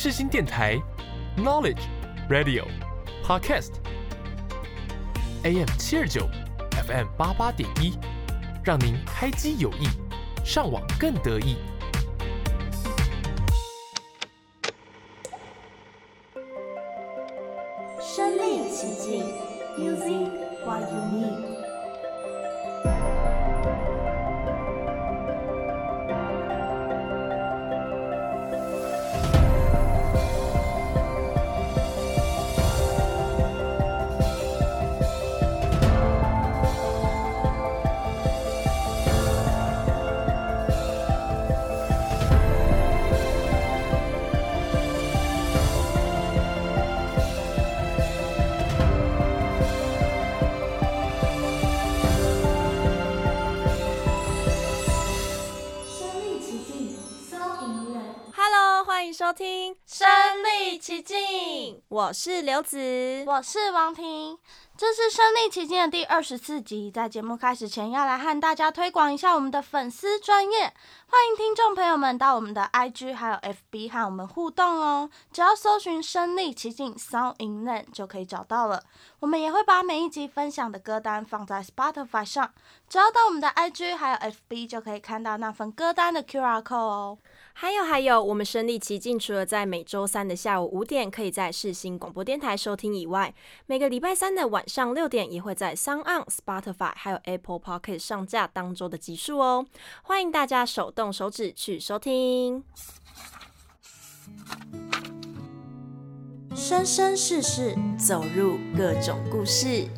世新电台，Knowledge Radio Podcast，AM 七二九，FM 八八点一，让您开机有益，上网更得意。身临其境，Music what you need。我是刘子，我是王婷，这是身历奇境的第二十四集。在节目开始前，要来和大家推广一下我们的粉丝专业，欢迎听众朋友们到我们的 IG 还有 FB 和我们互动哦。只要搜寻身历奇境 Sound in Land 就可以找到了。我们也会把每一集分享的歌单放在 Spotify 上，只要到我们的 IG 还有 FB 就可以看到那份歌单的 QR code 哦。还有还有，我们身历其境除了在每周三的下午五点可以在世新广播电台收听以外，每个礼拜三的晚上六点也会在 SoundOn、Spotify 还有 Apple Pocket 上架当周的集数哦。欢迎大家手动手指去收听。生生世世，走入各种故事。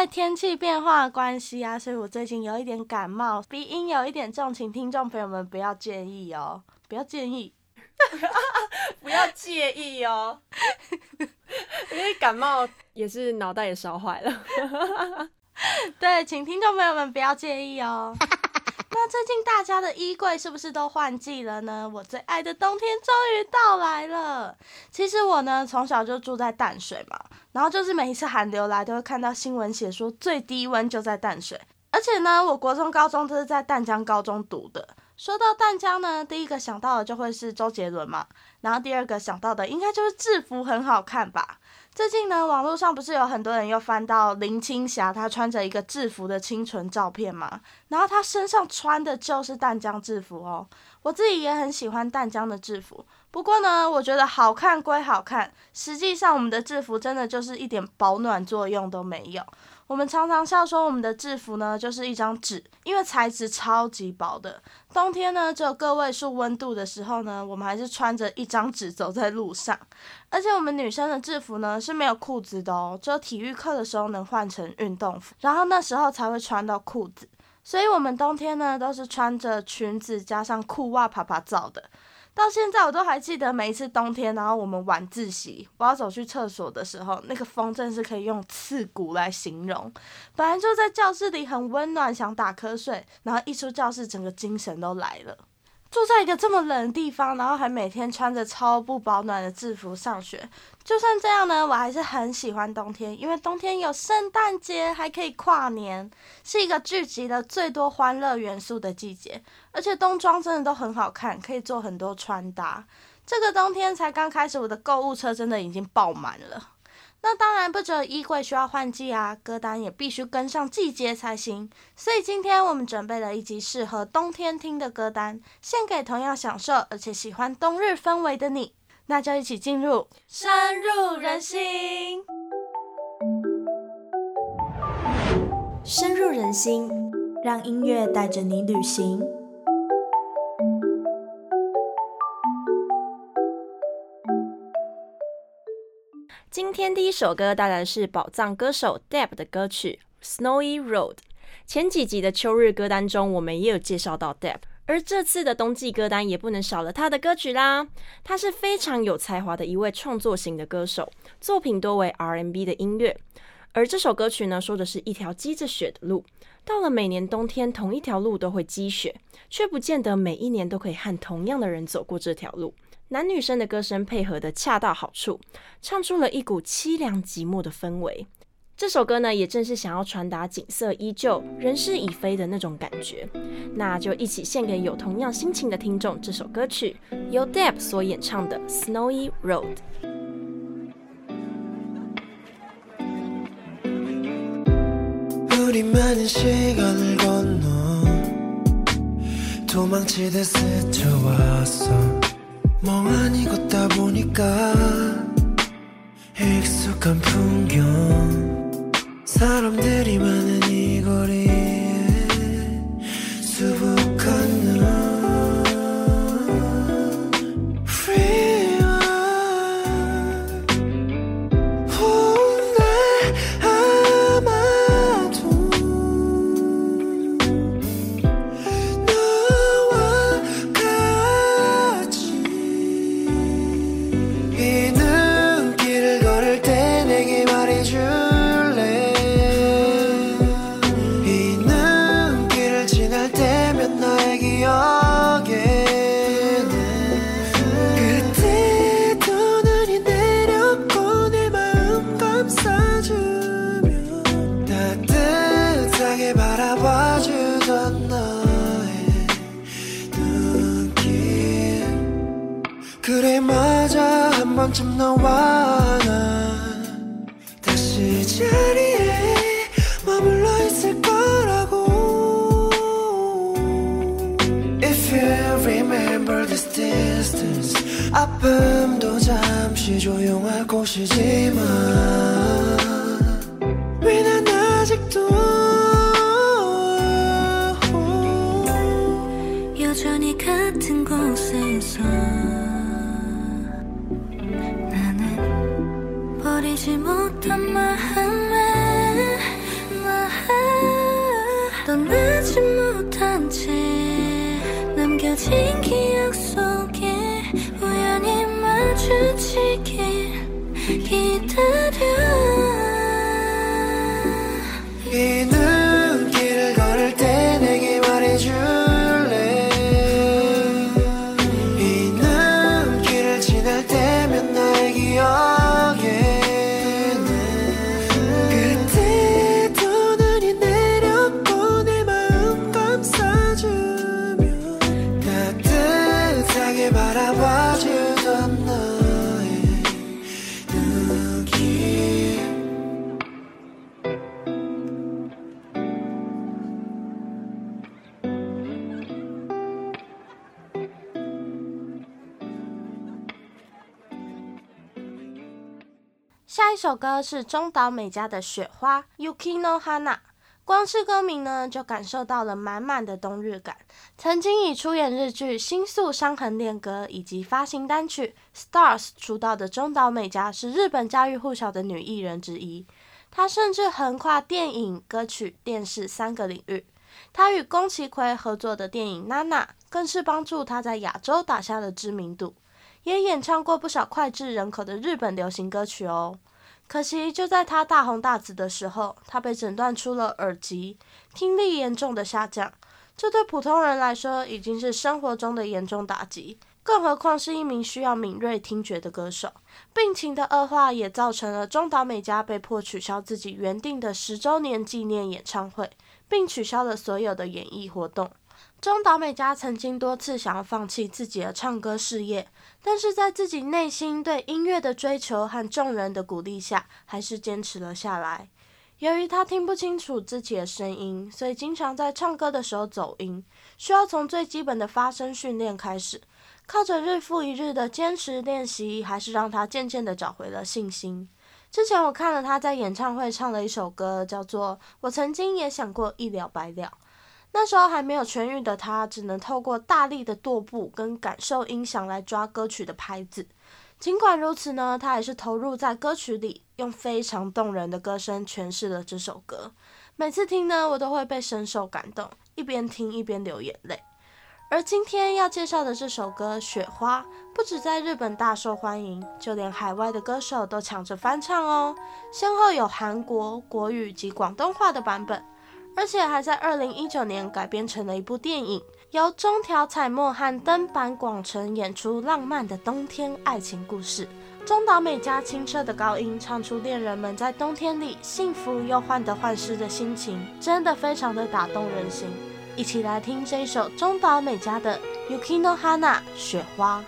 为天气变化的关系啊，所以我最近有一点感冒，鼻音有一点重，请听众朋友们不要介意哦，不要介意，不要介意哦，因为感冒也是脑袋也烧坏了，对，请听众朋友们不要介意哦。那最近大家的衣柜是不是都换季了呢？我最爱的冬天终于到来了。其实我呢，从小就住在淡水嘛，然后就是每一次寒流来，都会看到新闻写说最低温就在淡水。而且呢，我国中、高中都是在淡江高中读的。说到淡江呢，第一个想到的就会是周杰伦嘛，然后第二个想到的应该就是制服很好看吧。最近呢，网络上不是有很多人又翻到林青霞她穿着一个制服的清纯照片吗？然后她身上穿的就是淡江制服哦。我自己也很喜欢淡江的制服，不过呢，我觉得好看归好看，实际上我们的制服真的就是一点保暖作用都没有。我们常常笑说我们的制服呢就是一张纸，因为材质超级薄的。冬天呢只有个位数温度的时候呢，我们还是穿着一张纸走在路上。而且我们女生的制服呢是没有裤子的哦，只有体育课的时候能换成运动服，然后那时候才会穿到裤子。所以我们冬天呢都是穿着裙子加上裤袜趴趴走的。到现在我都还记得每一次冬天，然后我们晚自习，我要走去厕所的时候，那个风真是可以用刺骨来形容。本来就在教室里很温暖，想打瞌睡，然后一出教室，整个精神都来了。住在一个这么冷的地方，然后还每天穿着超不保暖的制服上学，就算这样呢，我还是很喜欢冬天，因为冬天有圣诞节，还可以跨年，是一个聚集了最多欢乐元素的季节，而且冬装真的都很好看，可以做很多穿搭。这个冬天才刚开始，我的购物车真的已经爆满了。那当然不只有衣柜需要换季啊，歌单也必须跟上季节才行。所以今天我们准备了一集适合冬天听的歌单，献给同样享受而且喜欢冬日氛围的你。那就一起进入深入人心，深入人心，让音乐带着你旅行。今天第一首歌带来的是宝藏歌手 Deb 的歌曲《Snowy Road》。前几集的秋日歌单中，我们也有介绍到 Deb，而这次的冬季歌单也不能少了他的歌曲啦。他是非常有才华的一位创作型的歌手，作品多为 R&B 的音乐。而这首歌曲呢，说的是一条积着雪的路，到了每年冬天，同一条路都会积雪，却不见得每一年都可以和同样的人走过这条路。男女生的歌声配合得恰到好处，唱出了一股凄凉寂寞的氛围。这首歌呢，也正是想要传达景色依旧、人事已非的那种感觉。那就一起献给有同样心情的听众这首歌曲，由 Deb 所演唱的《Snowy Road》。 멍하니 걷다 보니까 익숙한 풍경. 사람들이 많은 이 거리 首歌是中岛美嘉的《雪花》（Yuki no Hana）。光是歌名呢，就感受到了满满的冬日感。曾经以出演日剧《新宿伤痕恋歌》以及发行单曲《Stars》出道的中岛美嘉，是日本家喻户晓的女艺人之一。她甚至横跨电影、歌曲、电视三个领域。她与宫崎葵合作的电影《娜娜》，更是帮助她在亚洲打下了知名度。也演唱过不少脍炙人口的日本流行歌曲哦。可惜就在他大红大紫的时候，他被诊断出了耳疾，听力严重的下降。这对普通人来说已经是生活中的严重打击，更何况是一名需要敏锐听觉的歌手。病情的恶化也造成了中岛美嘉被迫取消自己原定的十周年纪念演唱会，并取消了所有的演艺活动。中岛美嘉曾经多次想要放弃自己的唱歌事业，但是在自己内心对音乐的追求和众人的鼓励下，还是坚持了下来。由于她听不清楚自己的声音，所以经常在唱歌的时候走音，需要从最基本的发声训练开始。靠着日复一日的坚持练习，还是让她渐渐的找回了信心。之前我看了她在演唱会唱了一首歌，叫做《我曾经也想过一了百了》。那时候还没有痊愈的他，只能透过大力的跺步跟感受音响来抓歌曲的拍子。尽管如此呢，他还是投入在歌曲里，用非常动人的歌声诠释了这首歌。每次听呢，我都会被深受感动，一边听一边流眼泪。而今天要介绍的这首歌《雪花》，不止在日本大受欢迎，就连海外的歌手都抢着翻唱哦，先后有韩国、国语及广东话的版本。而且还在二零一九年改编成了一部电影，由中条彩墨和登坂广城演出浪漫的冬天爱情故事。中岛美嘉清澈的高音唱出恋人们在冬天里幸福又患得患失的心情，真的非常的打动人心。一起来听这一首中岛美嘉的《Yuki no Hana》雪花。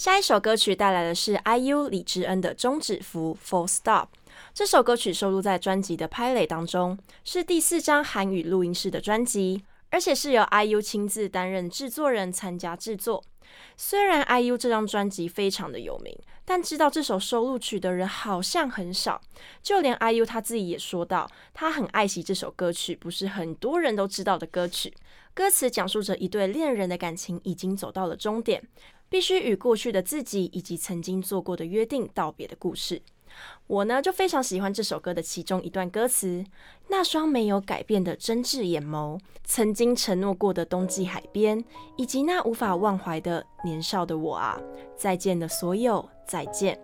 下一首歌曲带来的是 IU 李智恩的《终止符》（Full Stop）。这首歌曲收录在专辑的《拍垒》当中，是第四张韩语录音室的专辑，而且是由 IU 亲自担任制作人参加制作。虽然 IU 这张专辑非常的有名，但知道这首收录曲的人好像很少。就连 IU 他自己也说到，他很爱惜这首歌曲，不是很多人都知道的歌曲。歌词讲述着一对恋人的感情已经走到了终点。必须与过去的自己以及曾经做过的约定道别的故事。我呢就非常喜欢这首歌的其中一段歌词：那双没有改变的真挚眼眸，曾经承诺过的冬季海边，以及那无法忘怀的年少的我啊，再见的所有再见。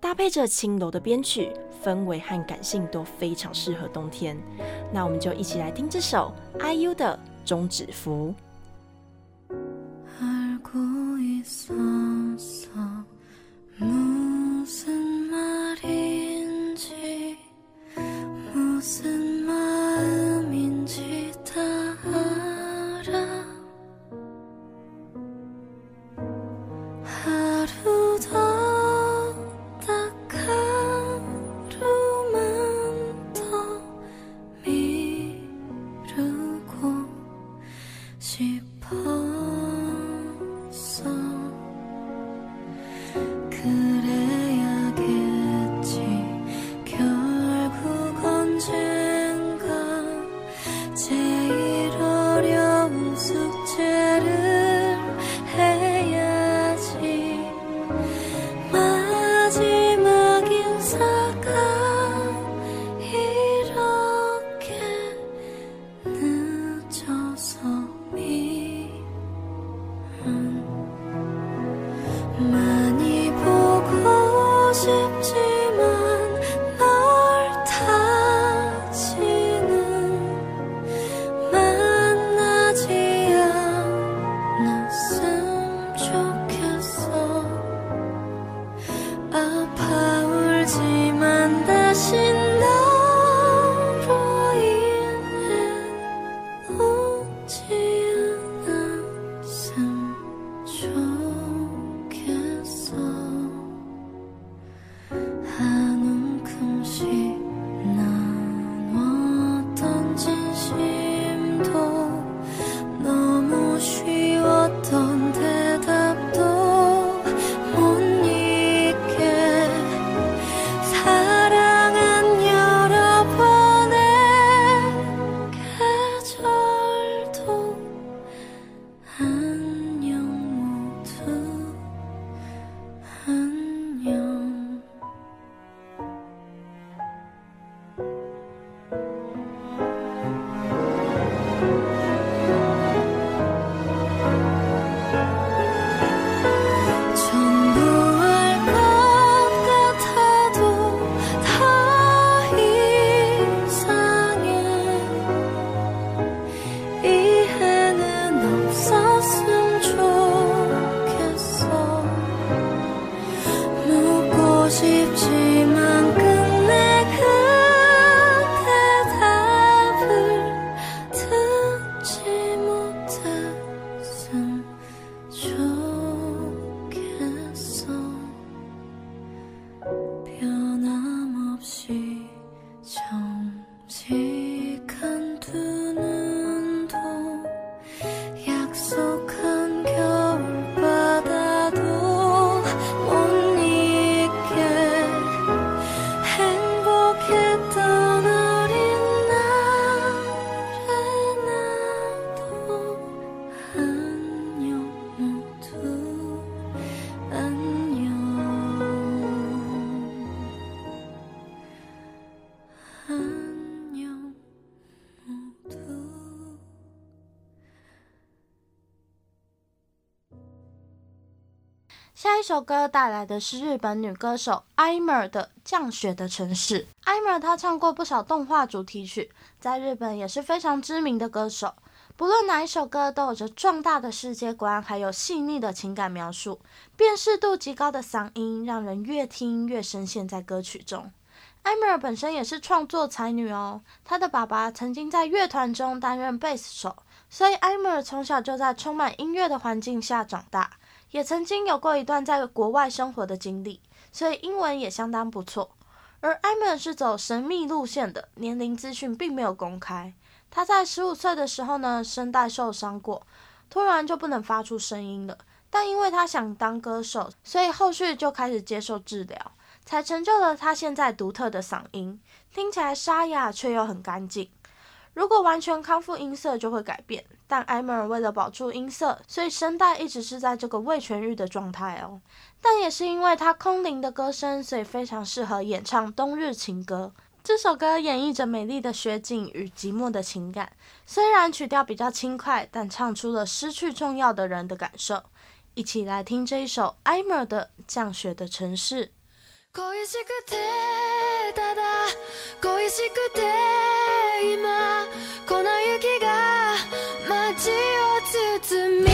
搭配着轻柔的编曲，氛围和感性都非常适合冬天。那我们就一起来听这首 IU 的《终止符》。 있어서 무슨 말인지 무슨 마음인지 首歌带来的是日本女歌手 Aimer 的《降雪的城市》。Aimer 她唱过不少动画主题曲，在日本也是非常知名的歌手。不论哪一首歌，都有着壮大的世界观，还有细腻的情感描述，辨识度极高的嗓音，让人越听越深陷在歌曲中。Aimer 本身也是创作才女哦，她的爸爸曾经在乐团中担任贝斯手，所以 Aimer 从小就在充满音乐的环境下长大。也曾经有过一段在国外生活的经历，所以英文也相当不错。而艾曼是走神秘路线的，年龄资讯并没有公开。他在十五岁的时候呢，声带受伤过，突然就不能发出声音了。但因为他想当歌手，所以后续就开始接受治疗，才成就了他现在独特的嗓音，听起来沙哑却又很干净。如果完全康复音色就会改变，但 Aimer 为了保住音色，所以声带一直是在这个未痊愈的状态哦。但也是因为他空灵的歌声，所以非常适合演唱冬日情歌。这首歌演绎着美丽的雪景与寂寞的情感，虽然曲调比较轻快，但唱出了失去重要的人的感受。一起来听这一首 Aimer 的《降雪的城市》。恋しくてただ恋しくて今粉雪が街を包み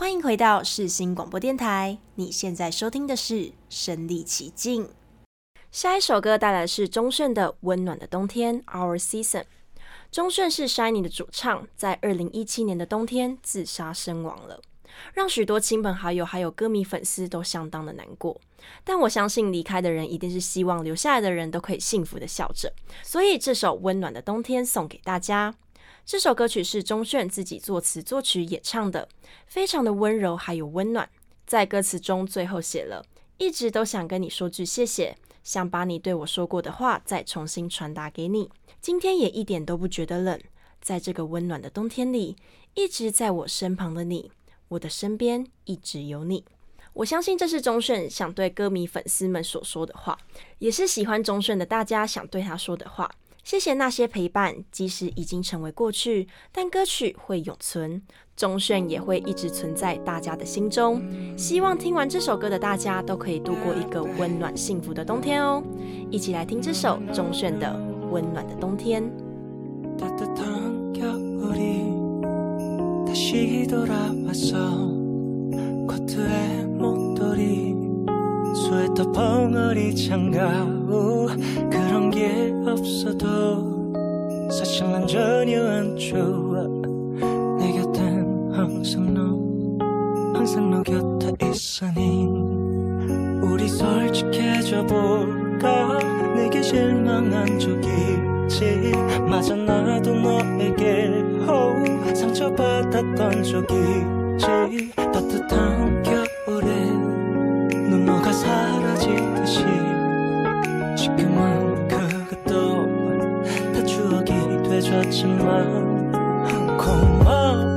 欢迎回到世新广播电台，你现在收听的是身历其境。下一首歌带来是钟铉的《温暖的冬天》Our Season。钟铉是 SHINee 的主唱，在二零一七年的冬天自杀身亡了，让许多亲朋好友还有歌迷粉丝都相当的难过。但我相信离开的人一定是希望留下来的人都可以幸福的笑着，所以这首《温暖的冬天》送给大家。这首歌曲是钟铉自己作词作曲演唱的，非常的温柔还有温暖。在歌词中最后写了一直都想跟你说句谢谢，想把你对我说过的话再重新传达给你。今天也一点都不觉得冷，在这个温暖的冬天里，一直在我身旁的你，我的身边一直有你。我相信这是钟铉想对歌迷粉丝们所说的话，也是喜欢钟铉的大家想对他说的话。谢谢那些陪伴即使已经成为过去但歌曲会永存。钟炫也会一直存在大家的心中。希望听完这首歌的大家都可以度过一个温暖幸福的冬天哦。一起来听这首钟炫的温暖的冬天。 스웨터 벙어리 장가오 그런 게 없어도 사실 난 전혀 안 좋아. 내 곁엔 항상 너 항상 너 곁에 있으니 우리 솔직해져 볼까? 내게 실망한 적 있지? 맞아 나도 너에게 호 상처받았던 적 있지? 따뜻한 겨 너가 사라지듯이 지금은 그것도 다 추억이 되졌지만 고마워.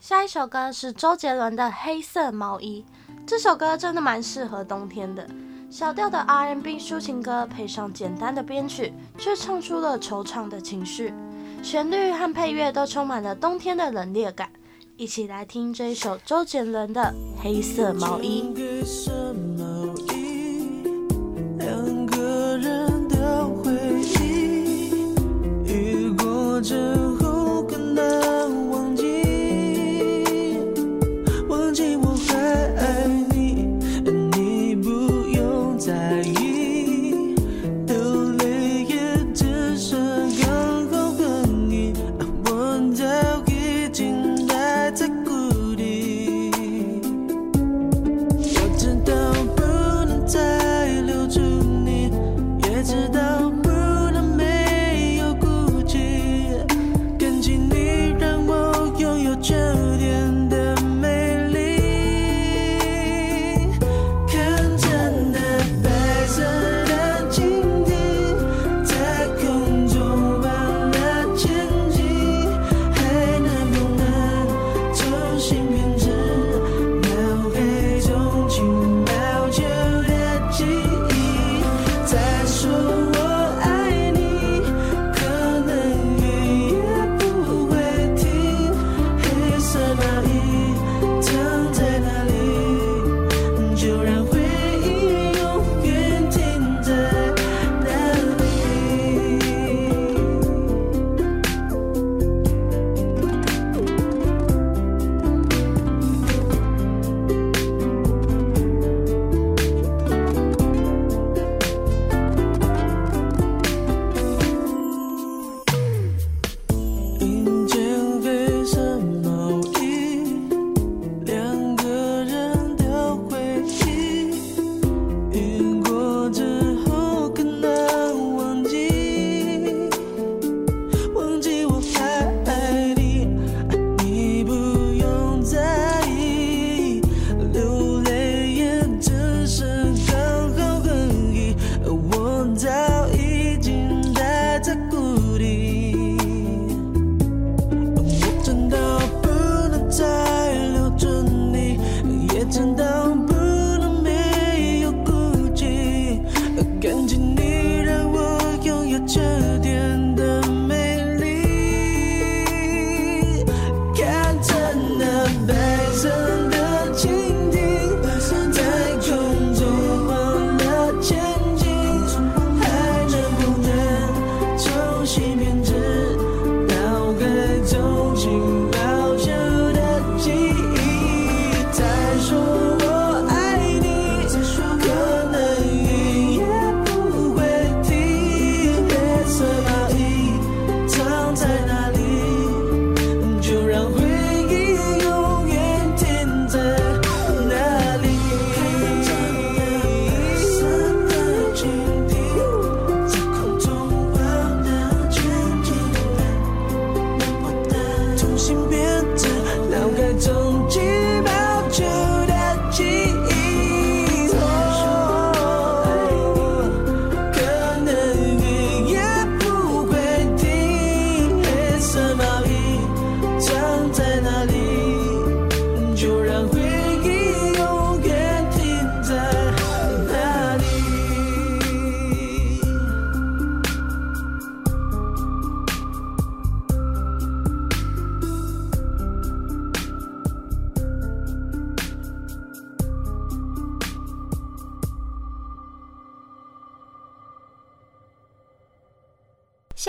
下一首歌是周杰伦的《黑色毛衣》，这首歌真的蛮适合冬天的。小调的 R&B 抒情歌，配上简单的编曲，却唱出了惆怅的情绪。旋律和配乐都充满了冬天的冷冽感。一起来听这一首周杰伦的《黑色毛衣》。两个人的回忆，雨过之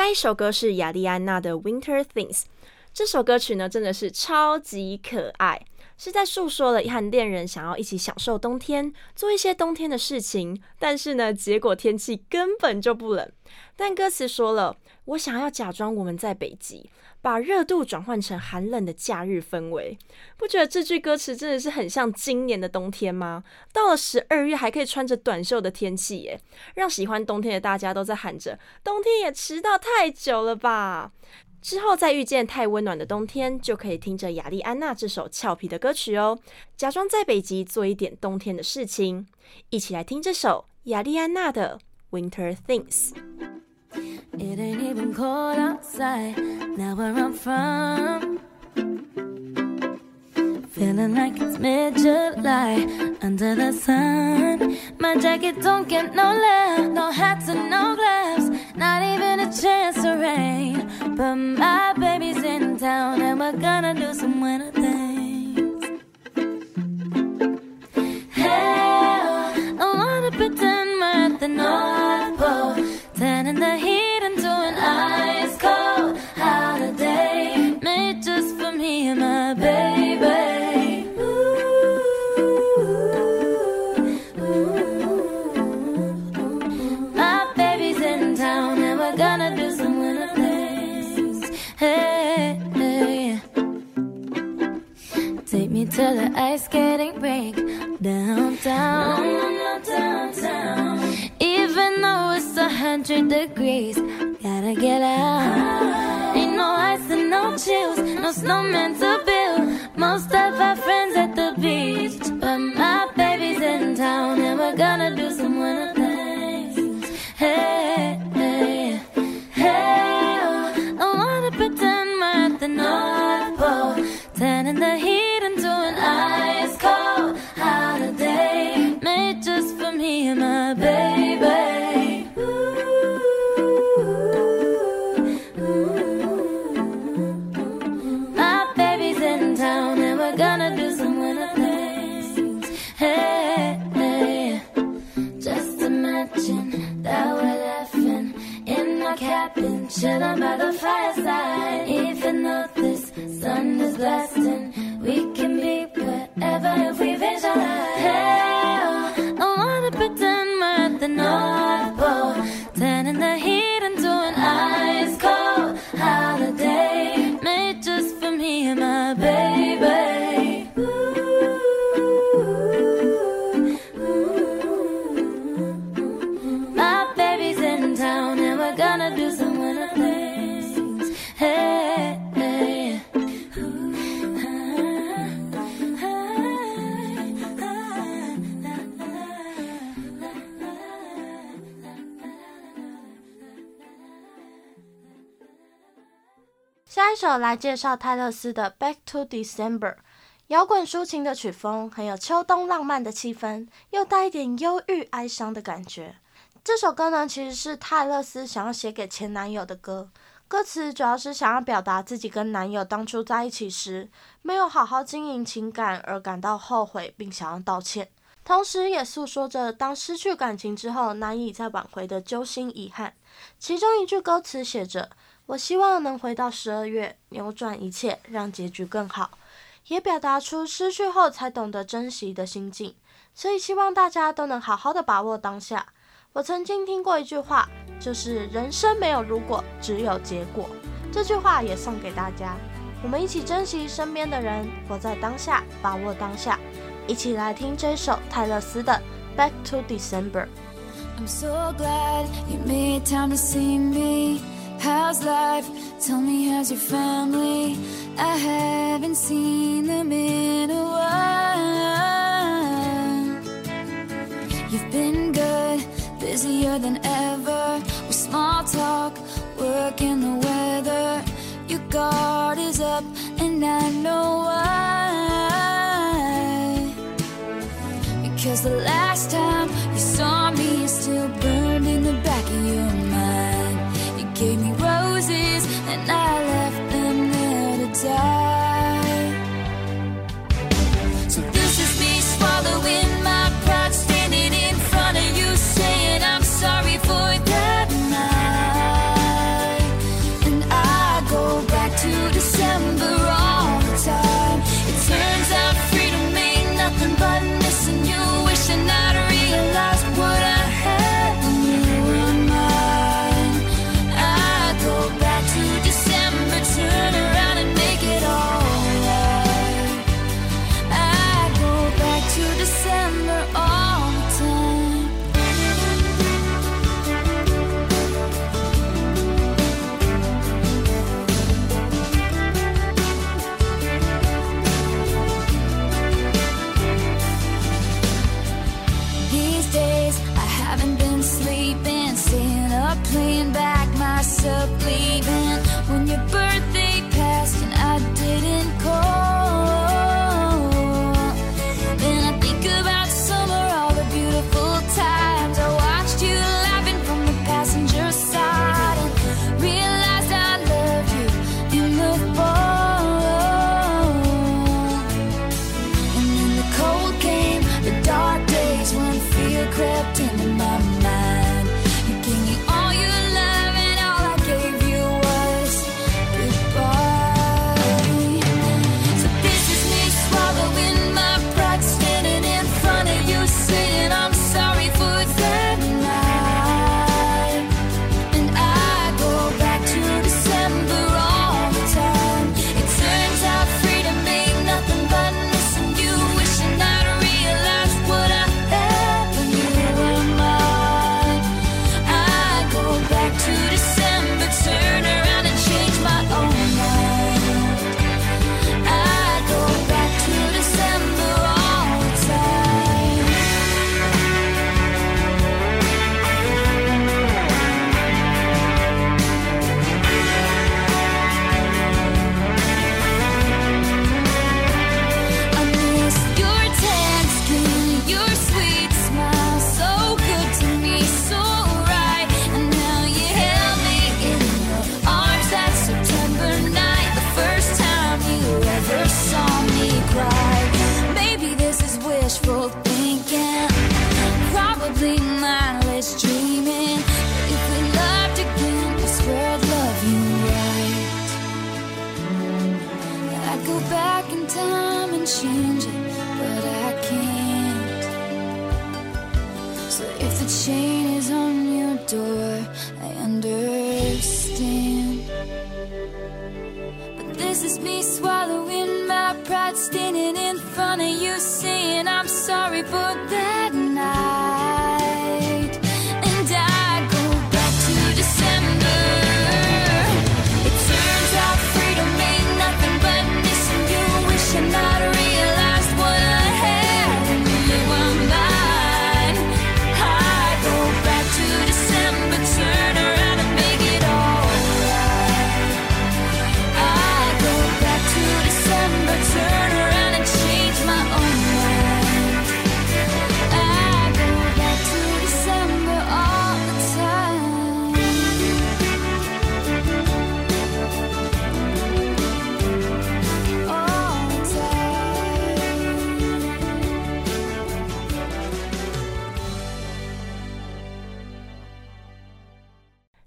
一首歌是雅莉安娜的《Winter Things》，这首歌曲呢真的是超级可爱，是在诉说了和恋人想要一起享受冬天，做一些冬天的事情，但是呢，结果天气根本就不冷。但歌词说了，我想要假装我们在北极。把热度转换成寒冷的假日氛围，不觉得这句歌词真的是很像今年的冬天吗？到了十二月还可以穿着短袖的天气耶，让喜欢冬天的大家都在喊着“冬天也迟到太久了吧”。之后再遇见太温暖的冬天，就可以听着亚丽安娜这首俏皮的歌曲哦，假装在北极做一点冬天的事情。一起来听这首亚丽安娜的《Winter Things》。It ain't even cold outside, now where I'm from. Feeling like it's mid-July under the sun. My jacket don't get no love, no hats and no gloves, not even a chance to rain. But my baby's in town and we're gonna do some winter things. 首来介绍泰勒斯的《Back to December》，摇滚抒情的曲风，很有秋冬浪漫的气氛，又带一点忧郁哀伤的感觉。这首歌呢，其实是泰勒斯想要写给前男友的歌，歌词主要是想要表达自己跟男友当初在一起时没有好好经营情感而感到后悔，并想要道歉，同时也诉说着当失去感情之后难以再挽回的揪心遗憾。其中一句歌词写着。我希望能回到十二月，扭转一切，让结局更好，也表达出失去后才懂得珍惜的心境。所以希望大家都能好好的把握当下。我曾经听过一句话，就是人生没有如果，只有结果。这句话也送给大家，我们一起珍惜身边的人，活在当下，把握当下。一起来听这首泰勒斯的《Back to December》。I'm so glad you made time to see me. How's life? Tell me, how's your family? I haven't seen them in a while. You've been good, busier than ever. With small talk, work and the weather. Your guard is up, and I know why. Because the last time you saw me you still burned in the back of your mind. And I left them there to die.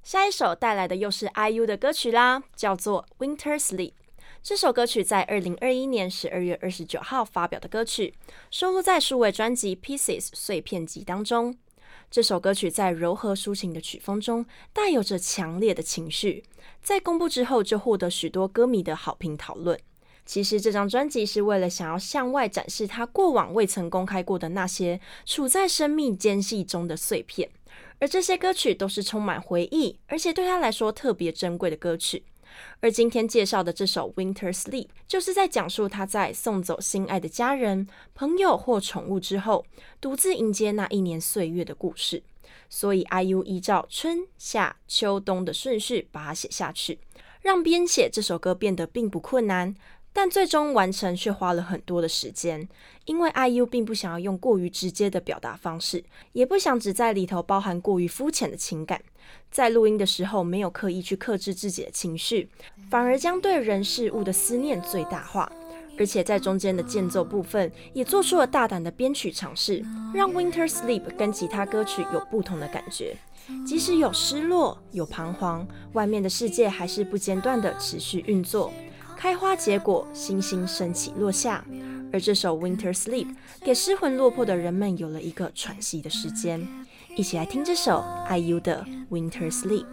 下一首带来的又是 IU 的歌曲啦，叫做《Winter Sleep》。这首歌曲在二零二一年十二月二十九号发表的歌曲，收录在数位专辑《Pieces》碎片集当中。这首歌曲在柔和抒情的曲风中，带有着强烈的情绪。在公布之后，就获得许多歌迷的好评讨论。其实这张专辑是为了想要向外展示他过往未曾公开过的那些处在生命间隙中的碎片。而这些歌曲都是充满回忆，而且对他来说特别珍贵的歌曲。而今天介绍的这首《Winter Sleep》，就是在讲述他在送走心爱的家人、朋友或宠物之后，独自迎接那一年岁月的故事。所以，IU 依照春夏秋冬的顺序把它写下去，让编写这首歌变得并不困难。但最终完成却花了很多的时间，因为 IU 并不想要用过于直接的表达方式，也不想只在里头包含过于肤浅的情感。在录音的时候，没有刻意去克制自己的情绪，反而将对人事物的思念最大化。而且在中间的间奏部分，也做出了大胆的编曲尝试，让 Winter Sleep 跟其他歌曲有不同的感觉。即使有失落、有彷徨，外面的世界还是不间断的持续运作。开花结果星星升起落下。而这首 winter sleep 给失魂落魄的人们有了一个喘息的时间。一起来听这首 iu 的 winter sleep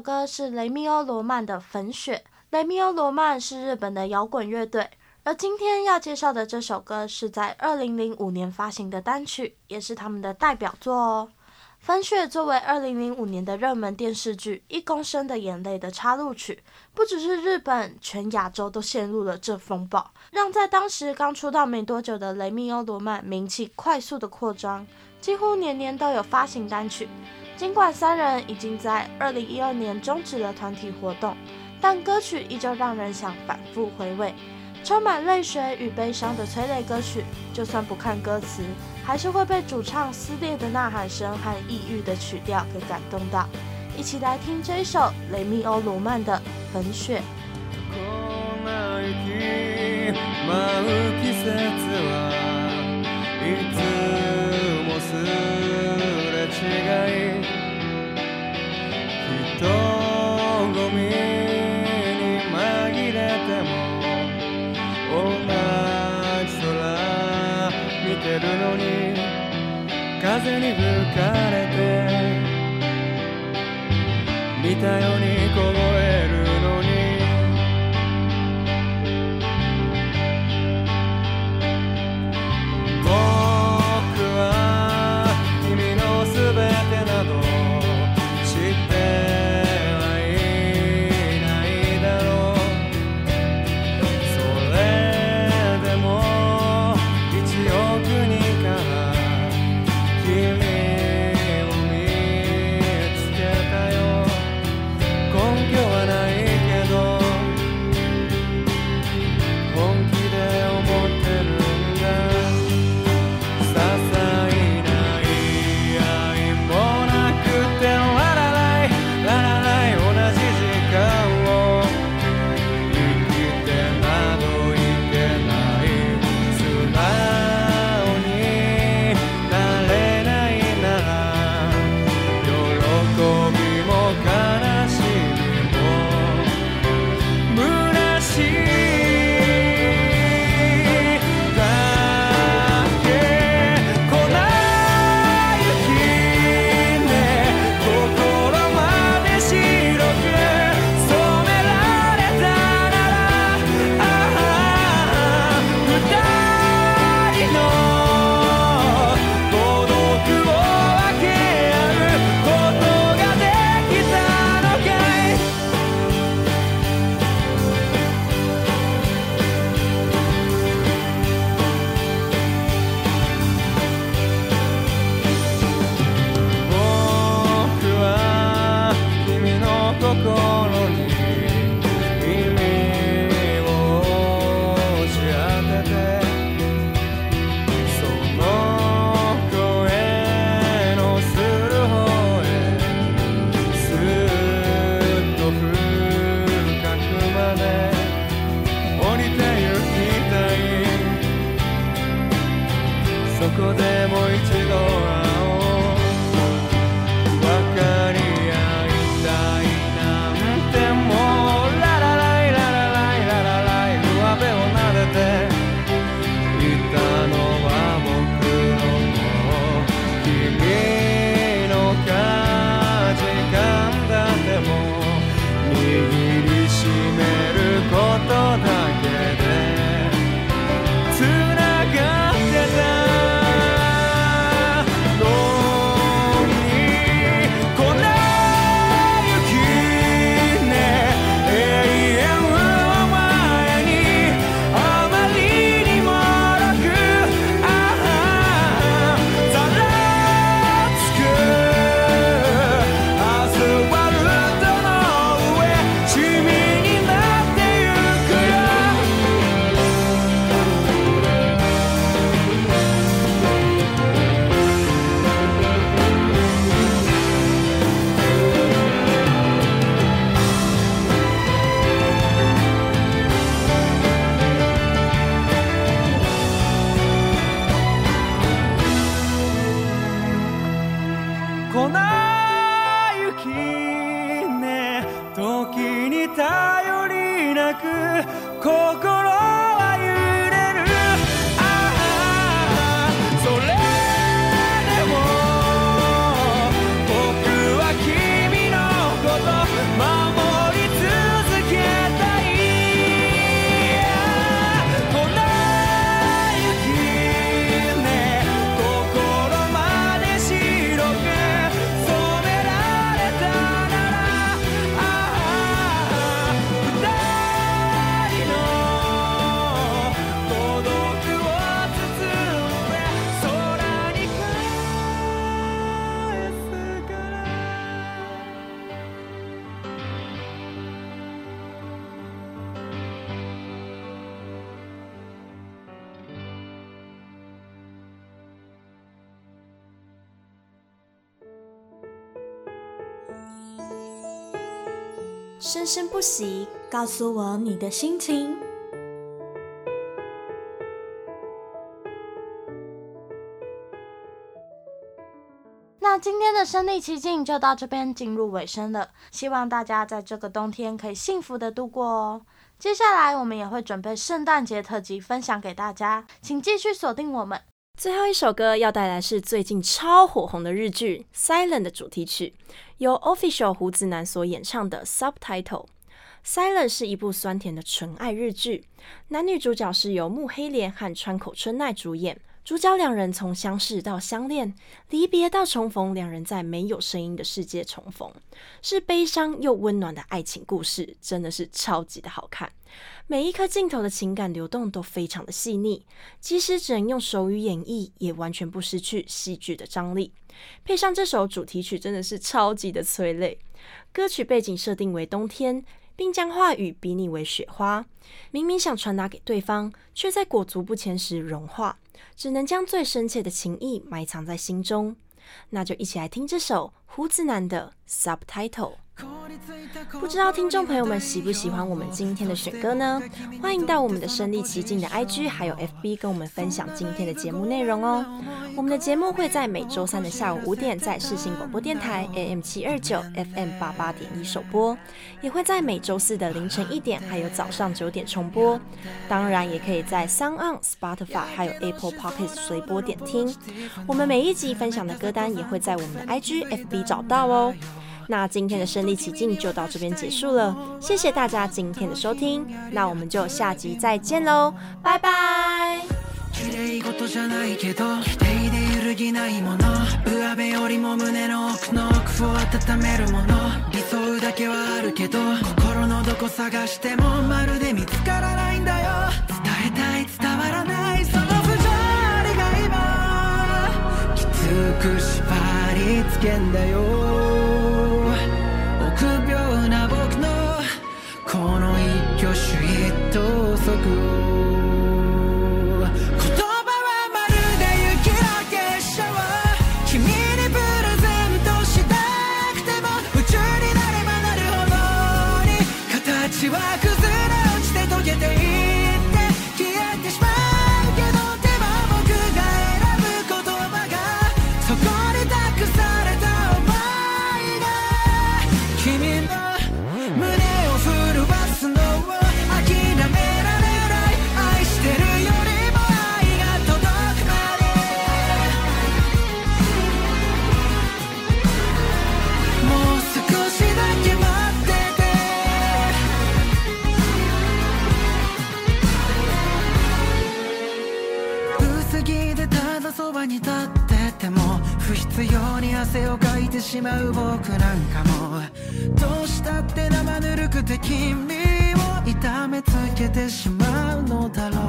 首歌是雷米欧罗曼的《粉雪》。雷米欧罗曼是日本的摇滚乐队，而今天要介绍的这首歌是在二零零五年发行的单曲，也是他们的代表作哦。《粉雪》作为二零零五年的热门电视剧《一公升的眼泪》的插入曲，不只是日本，全亚洲都陷入了这风暴，让在当时刚出道没多久的雷米欧罗曼名气快速的扩张，几乎年年都有发行单曲。尽管三人已经在二零一二年终止了团体活动，但歌曲依旧让人想反复回味。充满泪水与悲伤的催泪歌曲，就算不看歌词，还是会被主唱撕裂的呐喊声和抑郁的曲调给感动到。一起来听这一首雷米欧罗曼的《粉雪》。に纷れても同じ空見てるのに風に吹かれて見たように凍える告诉我你的心情。那今天的身历其境就到这边进入尾声了，希望大家在这个冬天可以幸福的度过哦。接下来我们也会准备圣诞节特辑分享给大家，请继续锁定我们。最后一首歌要带来是最近超火红的日剧《Silent》的主题曲，由 Official 胡子男所演唱的《Subtitle》。《Silent》是一部酸甜的纯爱日剧，男女主角是由木黑莲和川口春奈主演。主角两人从相识到相恋，离别到重逢，两人在没有声音的世界重逢，是悲伤又温暖的爱情故事，真的是超级的好看。每一颗镜头的情感流动都非常的细腻，即使只能用手语演绎，也完全不失去戏剧的张力。配上这首主题曲，真的是超级的催泪。歌曲背景设定为冬天，并将话语比拟为雪花，明明想传达给对方，却在裹足不前时融化。只能将最深切的情意埋藏在心中，那就一起来听这首胡子男的 Subtitle。不知道听众朋友们喜不喜欢我们今天的选歌呢？欢迎到我们的身历其境的 IG 还有 FB 跟我们分享今天的节目内容哦。我们的节目会在每周三的下午五点在世新广播电台 AM 七二九 FM 八八点一首播，也会在每周四的凌晨一点还有早上九点重播。当然也可以在 SoundOn、Spotify 还有 Apple Podcast 随播点听。我们每一集分享的歌单也会在我们的 IG、FB 找到哦。那今天的身历其境就到这边结束了，谢谢大家今天的收听，那我们就下集再见喽，拜拜。綺丽事じゃないけど规定で揺るぎないもの上辺よりも胸の奥の奥を温めるもの理想だけはあるけど心のどこ探してもまるで见つからないんだよ伝えたい伝わらないその不条理が今きつく缚りつけんだよ 挙手一投足汗をかいてしまう仆なんかもどうしたって生ぬるくて君を痛めつけてしまうのだろう。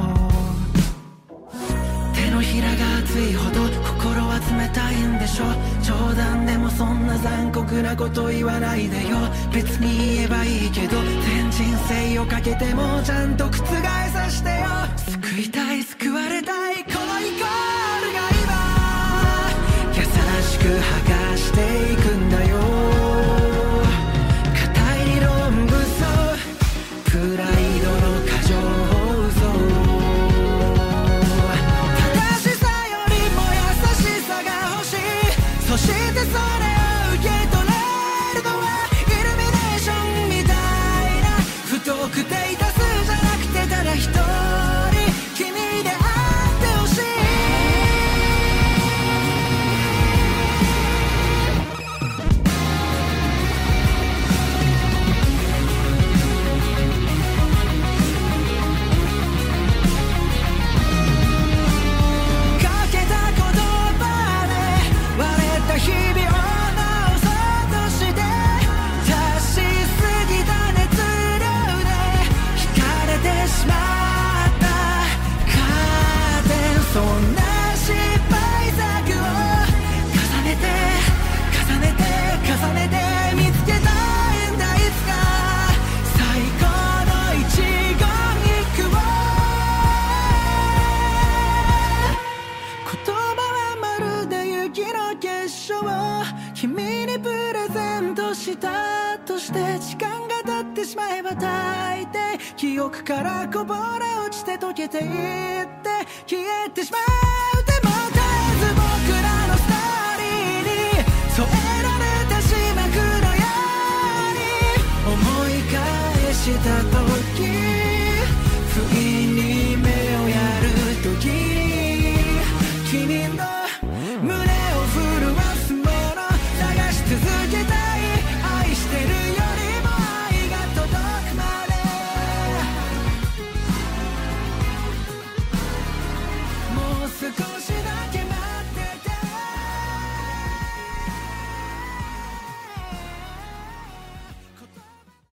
手のひらが热いほど心は冷たいんでしょ。冗谈でもそんな残酷なこと言わないでよ。别に言えばいいけど全人生をかけてもちゃんと覆さしてよ。救いたい